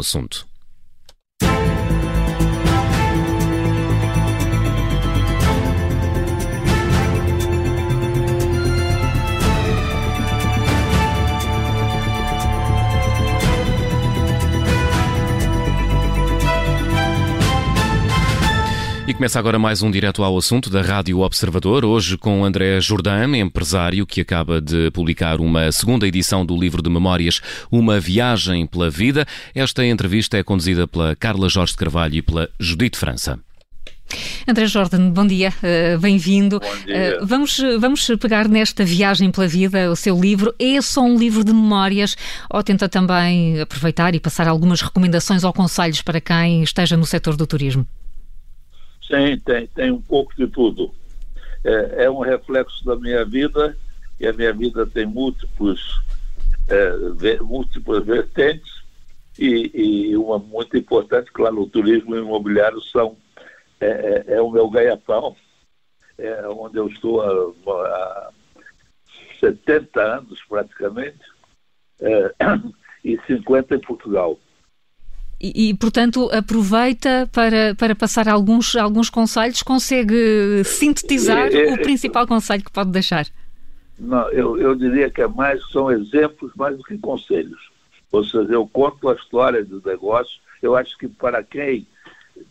assunto. E começa agora mais um direto ao assunto da Rádio Observador, hoje com André Jordan, empresário que acaba de publicar uma segunda edição do livro de memórias Uma Viagem pela Vida. Esta entrevista é conduzida pela Carla Jorge Carvalho e pela Judite França. André Jordan, bom dia, uh, bem-vindo. Uh, vamos, vamos pegar nesta viagem pela vida, o seu livro. É só um livro de memórias ou tenta também aproveitar e passar algumas recomendações ou conselhos para quem esteja no setor do turismo? Sim, tem, tem um pouco de tudo. É, é um reflexo da minha vida e a minha vida tem múltiplos, é, múltiplas vertentes e, e, uma muito importante, claro, o turismo imobiliário são é, é, é o meu ganha-pão, é onde eu estou há, há 70 anos praticamente é, e 50 em Portugal. E, e, portanto, aproveita para, para passar alguns, alguns conselhos. Consegue sintetizar é, é, o principal conselho que pode deixar? Não, eu, eu diria que é mais, são exemplos mais do que conselhos. Ou seja, eu conto a história do negócio. Eu acho que para quem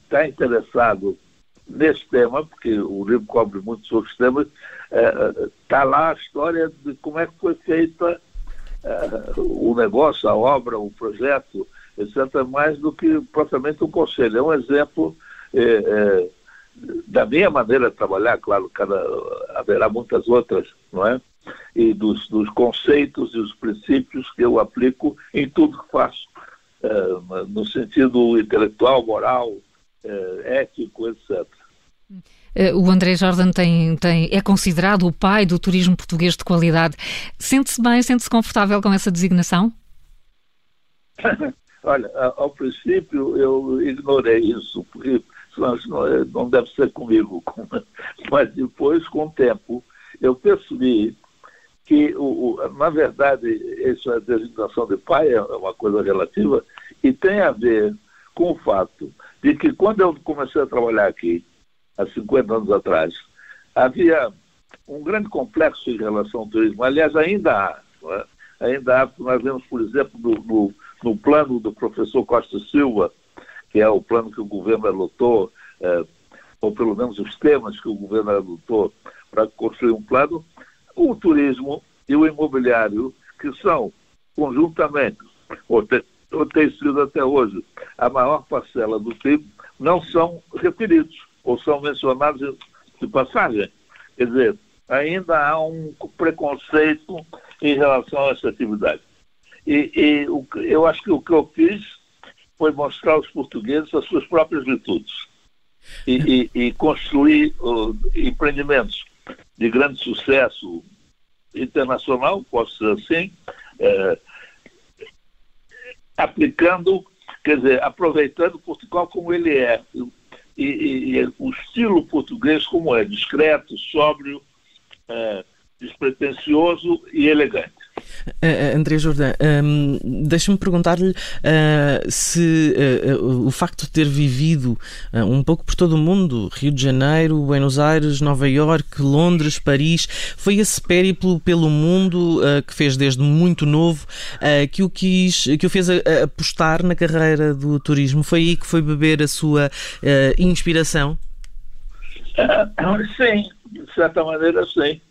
está interessado nesse tema, porque o livro cobre muitos outros temas, está é, é lá a história de como é que foi feita é, o negócio, a obra, o projeto, etc., mais do que propriamente um conselho. É um exemplo é, é, da minha maneira de trabalhar, claro, cada, haverá muitas outras, não é? E dos, dos conceitos e os princípios que eu aplico em tudo que faço, é, no sentido intelectual, moral, é, ético, etc. É, o André Jordan tem, tem, é considerado o pai do turismo português de qualidade. Sente-se bem, sente-se confortável com essa designação? Olha, ao princípio eu ignorei isso, porque é, não deve ser comigo. Mas depois, com o tempo, eu percebi que, o, na verdade, isso é designação de pai é uma coisa relativa e tem a ver com o fato de que quando eu comecei a trabalhar aqui, há 50 anos atrás, havia um grande complexo em relação ao turismo. Aliás, ainda há. É? Ainda há, nós vemos, por exemplo, no, no no plano do professor Costa Silva, que é o plano que o governo adotou, é, ou pelo menos os temas que o governo adotou para construir um plano, o turismo e o imobiliário, que são conjuntamente, ou, te, ou tem sido até hoje, a maior parcela do PIB, não são referidos, ou são mencionados de passagem. Quer dizer, ainda há um preconceito em relação a essa atividade. E, e eu acho que o que eu fiz foi mostrar aos portugueses as suas próprias virtudes e, e, e construir uh, empreendimentos de grande sucesso internacional, posso dizer assim, é, aplicando, quer dizer, aproveitando Portugal como ele é, e, e, o estilo português como é, discreto, sóbrio, é, despretensioso e elegante. Uh, André Jordan, um, deixa-me perguntar-lhe uh, se uh, o facto de ter vivido um pouco por todo o mundo, Rio de Janeiro, Buenos Aires, Nova York, Londres, Paris, foi esse périplo pelo mundo que fez desde muito novo que o quis, que o fez apostar na carreira do turismo. Foi aí que foi beber a sua inspiração? sim, de certa maneira, sim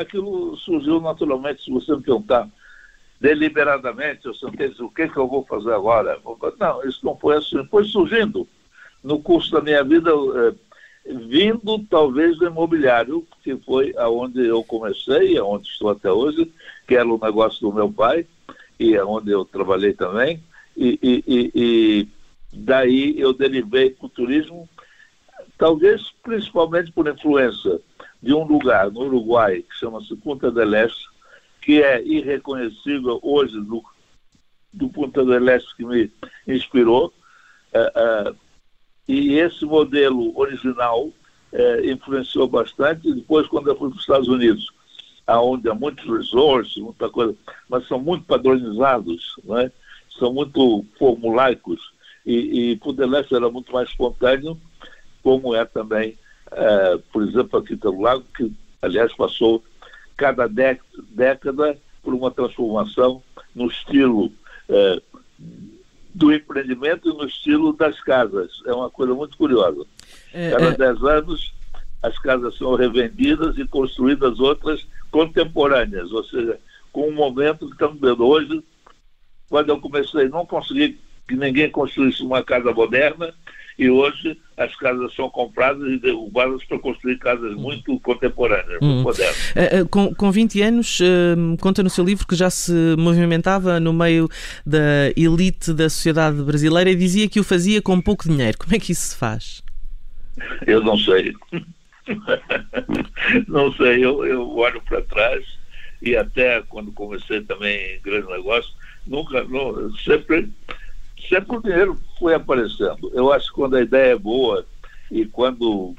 aquilo surgiu naturalmente, se você me perguntar deliberadamente, eu sentei o que, que eu vou fazer agora? Não, isso não foi assim, foi surgindo no curso da minha vida, é, vindo talvez do imobiliário, que foi aonde eu comecei, aonde estou até hoje, que era o negócio do meu pai, e aonde eu trabalhei também, e, e, e, e daí eu derivei para o turismo, talvez principalmente por influência de um lugar no Uruguai que chama-se Punta del Este, que é irreconhecível hoje do, do Punta del Este que me inspirou. Uh, uh, e esse modelo original uh, influenciou bastante. Depois, quando eu fui para os Estados Unidos, onde há muitos resorts, muita coisa, mas são muito padronizados, né? são muito formulaicos e, e Pudeleste era muito mais espontâneo, como é também, uh, por exemplo, aqui pelo Lago, que aliás passou cada década por uma transformação no estilo uh, do empreendimento e no estilo das casas. É uma coisa muito curiosa. É, cada é... dez anos as casas são revendidas e construídas outras contemporâneas, ou seja, com o momento que estamos vendo hoje. Quando eu comecei, não consegui que ninguém construísse uma casa moderna e hoje as casas são compradas e derrubadas para construir casas hum. muito contemporâneas, muito hum. modernas. Uh, com, com 20 anos, uh, conta no seu livro que já se movimentava no meio da elite da sociedade brasileira e dizia que o fazia com pouco dinheiro. Como é que isso se faz? Eu não sei. não sei, eu, eu olho para trás e até quando comecei também em grande negócio, nunca, não, sempre, sempre o dinheiro foi aparecendo. Eu acho que quando a ideia é boa e quando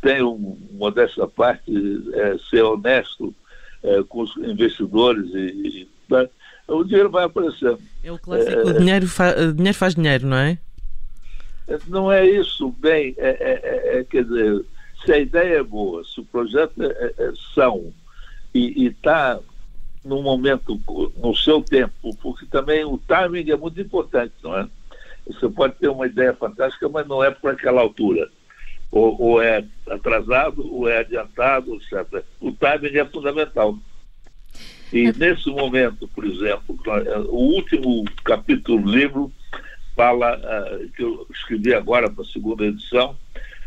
tem um, modéstia parte, é, ser honesto é, com os investidores e, e né, o dinheiro vai aparecendo. É o clássico, é, o dinheiro, fa dinheiro faz dinheiro, não é? Não é isso, bem, é, é, é, é quer dizer, se a ideia é boa, se o projeto é, é são e está no momento, no seu tempo, porque também o timing é muito importante, não é? Você pode ter uma ideia fantástica, mas não é para aquela altura. Ou, ou, é atrasado, ou é adiantado, etc. O timing é fundamental. E nesse momento, por exemplo, o último capítulo do livro fala, uh, que eu escrevi agora para a segunda edição,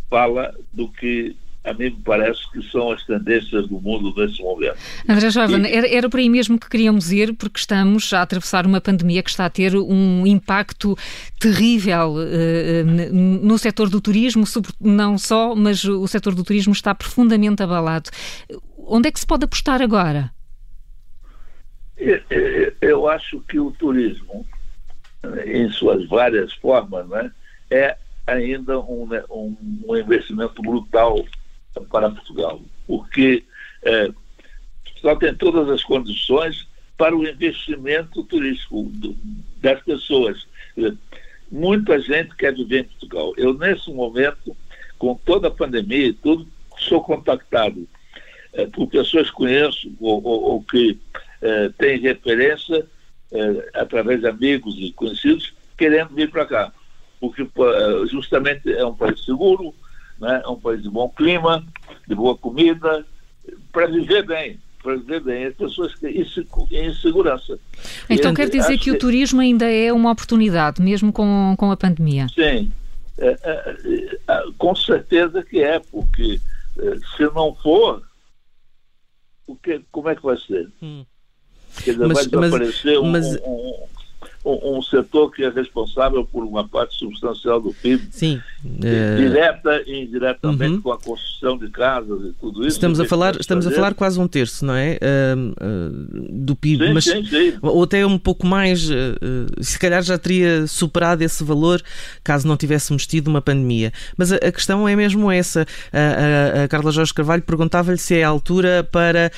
fala do que a mim me parece que são as tendências do mundo nesse momento. André e... era, era por aí mesmo que queríamos ir, porque estamos a atravessar uma pandemia que está a ter um impacto terrível uh, no setor do turismo, não só, mas o setor do turismo está profundamente abalado. Onde é que se pode apostar agora? Eu, acho que o turismo, em suas várias formas, né, é ainda um, um investimento brutal para Portugal, porque é, só tem todas as condições para o investimento turístico do, das pessoas. Muita gente quer viver em Portugal. Eu, nesse momento, com toda a pandemia e tudo, sou contactado é, por pessoas que conheço ou, ou, ou que é, têm referência é, através de amigos e conhecidos querendo vir para cá. Porque é, justamente é um país seguro, né? é um país de bom clima, de boa comida, para viver bem para viver bem, as pessoas que em segurança. Então quer dizer que, que, o turismo ainda é uma oportunidade, mesmo com, com a pandemia? Sim, é, é, é, com certeza que é, porque é, se não for, o que, como é que vai ser? Hum. Quer dizer, mas, vai desaparecer mas, um, um, um, um, setor que é responsável por uma parte substancial do PIB. Sim. É... Direta e indiretamente uhum. com a construção de casas e tudo isso. Estamos a falar, estamos a falar quase um terço, não é? Uh, uh, do PIB, sim, mas sim, sim. ou até um pouco mais, uh, se calhar já teria superado esse valor caso não tivéssemos tido uma pandemia. Mas a, a questão é mesmo essa. a, a Carla Jorge Carvalho perguntava-lhe se é a altura para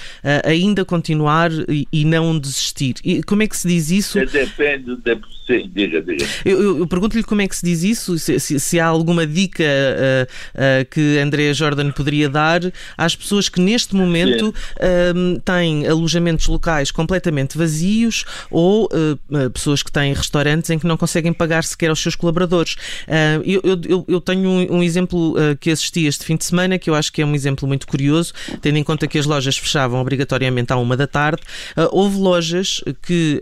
ainda continuar e, e, não desistir. E como é que se diz isso? Depende Sim, diga, diga. Eu, eu, eu pergunto-lhe como é que se diz isso, se, se, se há alguma dica uh, uh, que André Jordan poderia dar às pessoas que neste momento uh, têm alojamentos locais completamente vazios ou pessoas que têm restaurantes em que não conseguem pagar sequer aos seus colaboradores. Eu, eu, eu, tenho um, um exemplo que assisti este fim de semana que eu acho que é um exemplo muito curioso, tendo em conta que as lojas fechavam obrigatoriamente à uma da tarde. houve lojas que,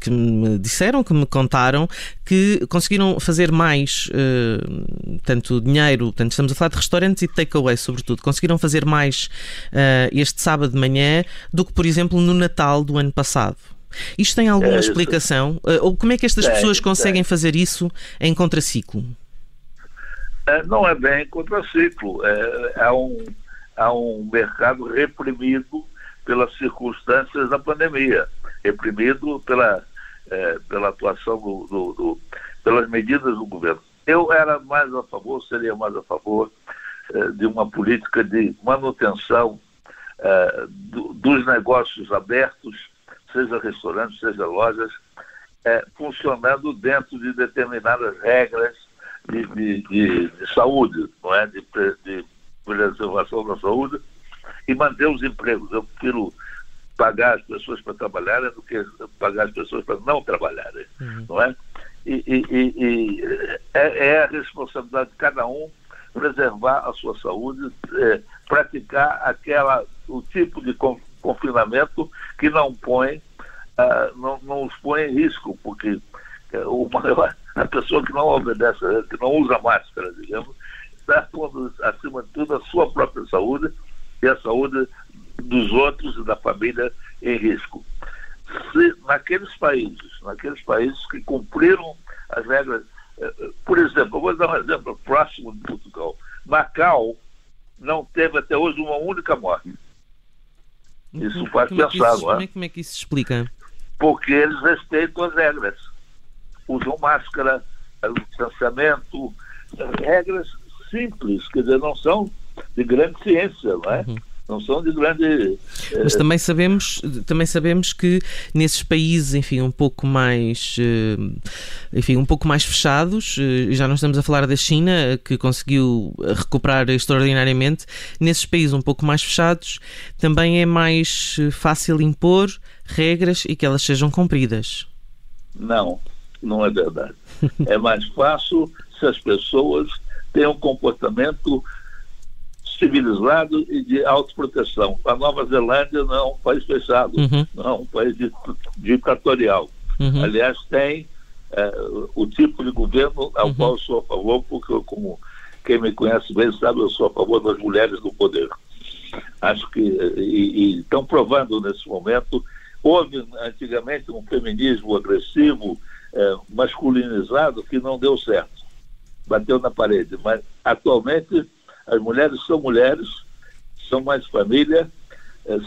que me disseram, que me contaram, que conseguiram fazer mais, uh, tanto dinheiro, tanto estamos a falar de restaurantes e takeaway, sobretudo, conseguiram fazer mais uh, este sábado de manhã do que, por exemplo, no Natal do ano passado. Isto tem alguma é explicação? Uh, ou como é que estas tem, pessoas conseguem tem. fazer isso em contraciclo? Não é bem em contraciclo. É, é, um, é um mercado reprimido pelas circunstâncias da pandemia, reprimido pela é, pela atuação do, do, do, pelas medidas do governo. Eu era mais a favor, seria mais a favor é, de uma política de manutenção é, do, dos negócios abertos, seja restaurantes, seja lojas, é, funcionando dentro de determinadas regras de, de, de, de saúde, não é? de, preservação da saúde e manter os empregos. Eu prefiro pagar as pessoas para trabalharem do que pagar as pessoas para não trabalharem, uhum. não é? E, e, e é, é, a responsabilidade de cada um preservar a sua saúde, é, praticar aquela o tipo de confinamento que não põe uh, não, não os põe em risco, porque o maior, a pessoa que não obedece, que não usa máscara, digamos, está pondo acima de tudo a sua própria saúde e a saúde dos outros e da família em risco. Se naqueles países, naqueles países que cumpriram as regras, eh, eh, por exemplo, eu vou dar um exemplo próximo de Portugal. Macau não teve até hoje uma única morte. Isso como, faz como pensar, é isso, não é? Como é que isso se explica? Porque eles respeitam as regras. Usam máscara, distanciamento, regras simples, quer dizer, não são de grande ciência, não é? Uhum não são de grande. Eh, Mas também sabemos, também sabemos que nesses países, enfim, um pouco mais, eh, enfim, um pouco mais fechados, eh, já não estamos a falar da China, que conseguiu recuperar extraordinariamente, nesses países um pouco mais fechados, também é mais fácil impor regras e que elas sejam cumpridas. Não, não é verdade. é mais fácil se as pessoas têm um comportamento civilizado e de autoproteção. A Nova Zelândia não é um país fechado, uhum. não é um país ditatorial. Uhum. Aliás, tem é, o tipo de governo ao uhum. qual eu sou a favor, porque eu, como quem me conhece bem sabe, eu sou a favor das mulheres no poder. Acho que, e, e estão provando nesse momento, houve antigamente um feminismo agressivo, é, masculinizado, que não deu certo. Bateu na parede. Mas atualmente as mulheres são mulheres, são mais família,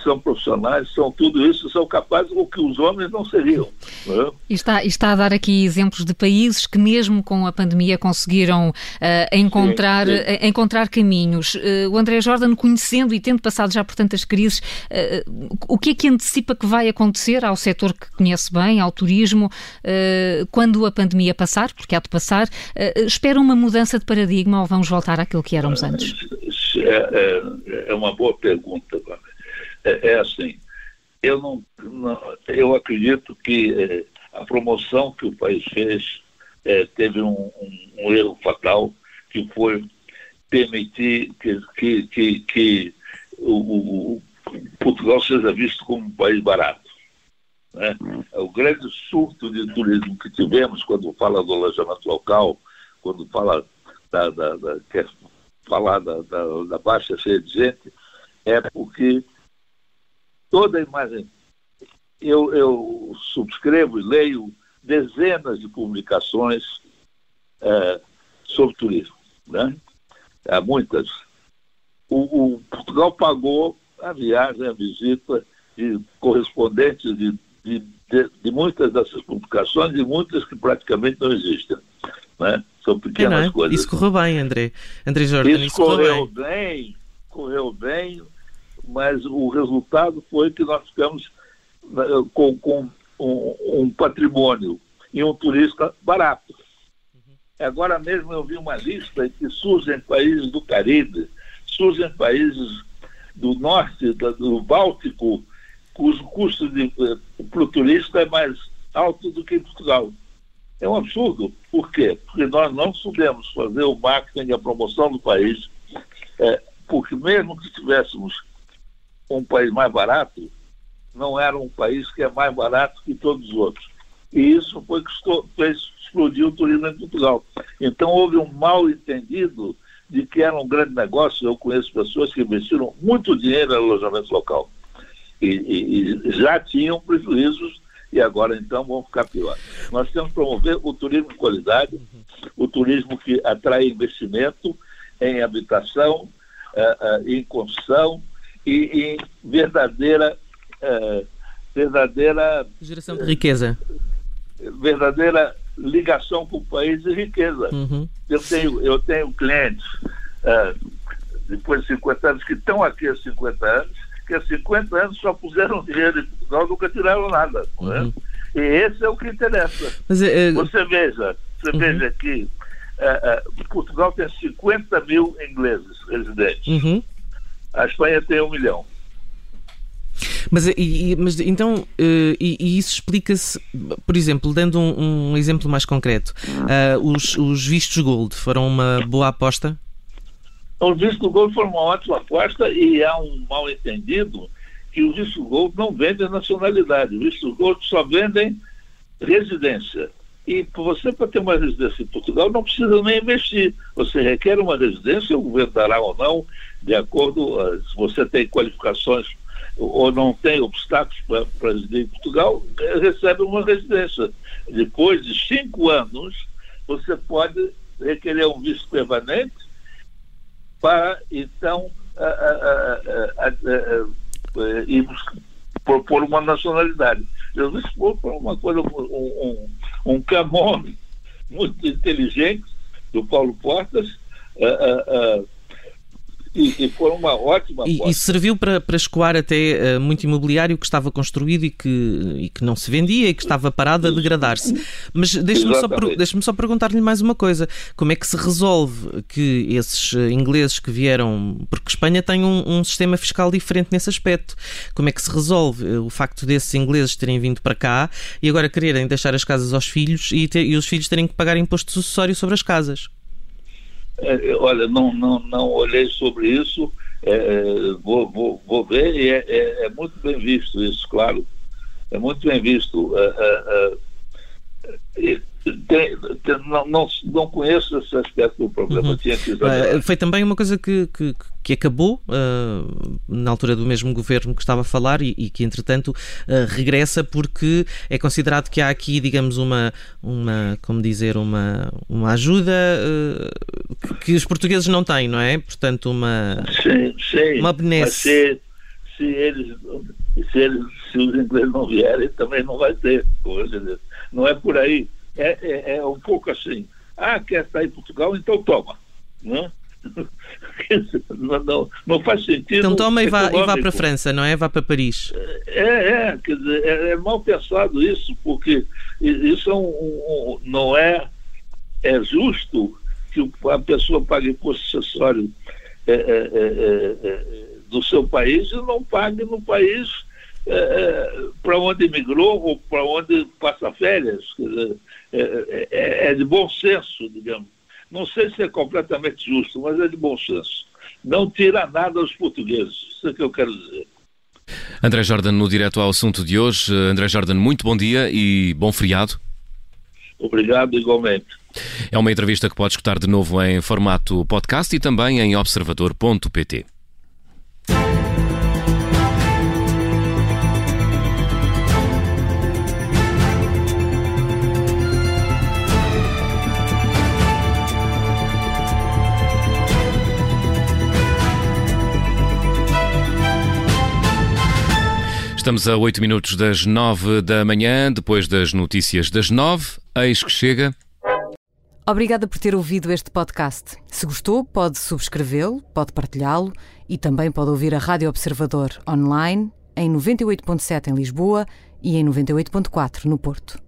são profissionais, são tudo isso, são capazes do que os homens não seriam. Não é? está, está a dar aqui exemplos de países que, mesmo com a pandemia, conseguiram uh, encontrar, sim, sim. Uh, encontrar caminhos. Uh, o André Jordan, conhecendo e tendo passado já por tantas crises, o que é que antecipa que vai acontecer ao setor que conhece bem, ao turismo, quando a pandemia passar, porque há de passar? espera uma mudança de paradigma ou vamos voltar àquilo que éramos antes? É, é, é uma boa pergunta, é, é assim, eu não, não, eu acredito que é, a promoção que o país fez é, teve um, um, um, erro fatal que foi permitir que, que, que, que o, o, Portugal seja visto como um país barato. Né? O grande surto de turismo que tivemos quando fala do alojamento local, quando fala da, da, da quer falar da, da, da baixa cheia de gente, é porque toda a imagem. Eu, eu subscrevo e leio dezenas de publicações é, sobre turismo. Né? Há muitas. O, o, Portugal pagou a viagem, a visita de correspondentes de, de, de, de muitas dessas publicações e muitas que praticamente não existem. Né? São pequenas é, coisas. Isso correu bem, André. André Jordan, isso, isso correu bem. bem. Correu bem mas o resultado foi que nós ficamos né, com, com um, um, patrimônio e um turista barato. Uhum. Agora mesmo eu vi uma lista que surgem países do Caribe, surgem países do norte, do Báltico, cujo custo eh, para o turista é mais alto do que em Portugal. É um absurdo. Por quê? Porque nós não soubemos fazer o marketing e a promoção do país, é, porque mesmo que tivéssemos um país mais barato, não era um país que é mais barato que todos os outros. E isso foi que fez explodir o turismo em Portugal. Então houve um mal entendido de que era um grande negócio. Eu conheço pessoas que investiram muito dinheiro no alojamento local. E, e, e já tinham prejuízos e agora então vão ficar pior. Nós temos que promover o turismo de qualidade, o turismo que atrai investimento em habitação, uh, uh, em construção, e, em verdadeira é, verdadeira geração de riqueza verdadeira ligação com o país e riqueza uhum. eu tenho eu tenho clientes é, depois de 50 anos que estão aqui há 50 anos que há 50 anos só puseram dinheiro em Portugal nunca tiraram nada é? uhum. E esse é o que interessa. Mas, é, você veja, você uhum. veja que uh, uh, Portugal tem 50 mil ingleses residentes. Uhum. A Espanha tem um milhão. Mas, e, mas então, uh, e, e, isso explica-se, por exemplo, dando um, um exemplo mais concreto, uh, os, os vistos gold foram uma boa aposta? Os vistos gold foram uma ótima aposta e há um mal entendido que os vistos gold não vendem nacionalidade, os vistos gold só vendem residência. E você, para ter uma residência em Portugal, não precisa nem investir. Você requer uma residência, o governo dará ou não, de acordo, uh, se você tem qualificações ou não tem obstáculos para residir em Portugal, recebe uma residência. Depois de cinco anos, você pode requerer um visto permanente para, então, ir propor uma nacionalidade. Eu disse, foi uma coisa, um, um, um camão muito inteligente do Paulo Portas, uh, uh, uh, e, e foi uma ótima e, e, serviu para, para escoar até uh, muito imobiliário que estava construído e que, e que não se vendia e que estava parado a degradar-se. Mas deixe-me só, deixe só perguntar-lhe mais uma coisa. Como é que se resolve que esses eh, ingleses que vieram... Porque Espanha tem um, um sistema fiscal diferente nesse aspecto. Como é que se resolve uh, o facto desses ingleses terem vindo para cá e agora quererem deixar as casas aos filhos e, ter, e os filhos terem que pagar imposto sucessório sobre as casas? É, olha, não, não, não olhei sobre isso, é, é, vou, vou, vou ver e é, é, é, muito bem visto isso, claro. É muito bem visto. Tem, tem, não, não, não conheço esse aspecto do problema. Uhum. Que uh, foi também uma coisa que, que, que acabou uh, na altura do mesmo governo que estava a falar e, e que, entretanto, uh, regressa porque é considerado que há aqui, digamos, uma, uma como dizer, uma, uma ajuda que, que, os portugueses não têm, não é? Portanto, uma, sim, sim. uma benesse. Se, se, eles, se, eles, se os ingleses não vierem, também não vai ter. Não é por aí é, é, é um pouco assim. Ah, quer sair de Portugal, então toma. Né? Não, não, não, faz sentido. Então toma e vá, e vá para a França, não é? Vá para Paris. É, é, quer dizer, é, é mal pensado isso, porque isso é um, um, não é, é justo que a pessoa pague imposto acessório é, é, é, é do seu país e não pague no país para onde emigrou ou para onde passa férias. Dizer, é, é, é de bom senso, digamos. Não sei se é completamente justo, mas é de bom senso. Não tira nada aos portugueses. Isso é que eu quero dizer. André Jordan, no direto ao assunto de hoje. André Jordan, muito bom dia e bom feriado. Obrigado, igualmente. É uma entrevista que pode escutar de novo em formato podcast e também em observador.pt. Estamos a 8 minutos das 9 da manhã, depois das notícias das 9. Eis que chega. Obrigada por ter ouvido este podcast. Se gostou, pode subscrevê-lo, pode partilhá-lo e também pode ouvir a Rádio Observador online em 98.7 em Lisboa e em 98.4 no Porto.